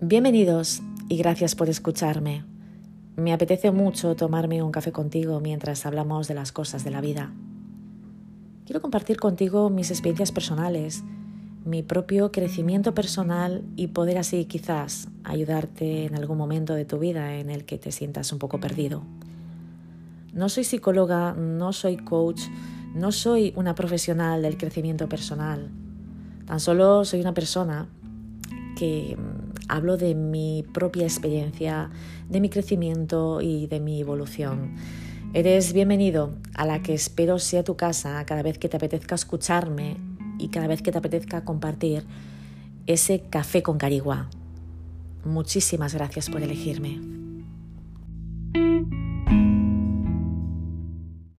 Bienvenidos y gracias por escucharme. Me apetece mucho tomarme un café contigo mientras hablamos de las cosas de la vida. Quiero compartir contigo mis experiencias personales, mi propio crecimiento personal y poder así quizás ayudarte en algún momento de tu vida en el que te sientas un poco perdido. No soy psicóloga, no soy coach, no soy una profesional del crecimiento personal. Tan solo soy una persona que hablo de mi propia experiencia, de mi crecimiento y de mi evolución. Eres bienvenido a la que espero sea tu casa cada vez que te apetezca escucharme y cada vez que te apetezca compartir ese café con carigua. Muchísimas gracias por elegirme.